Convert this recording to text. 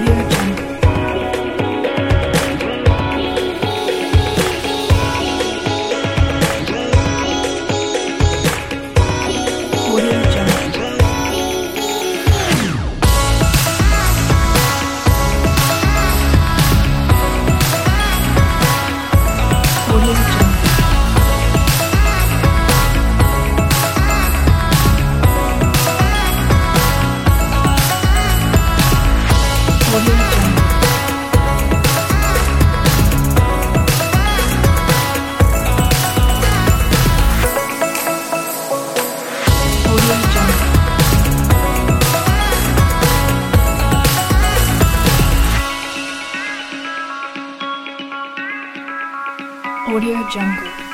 Audio Audio Jungle.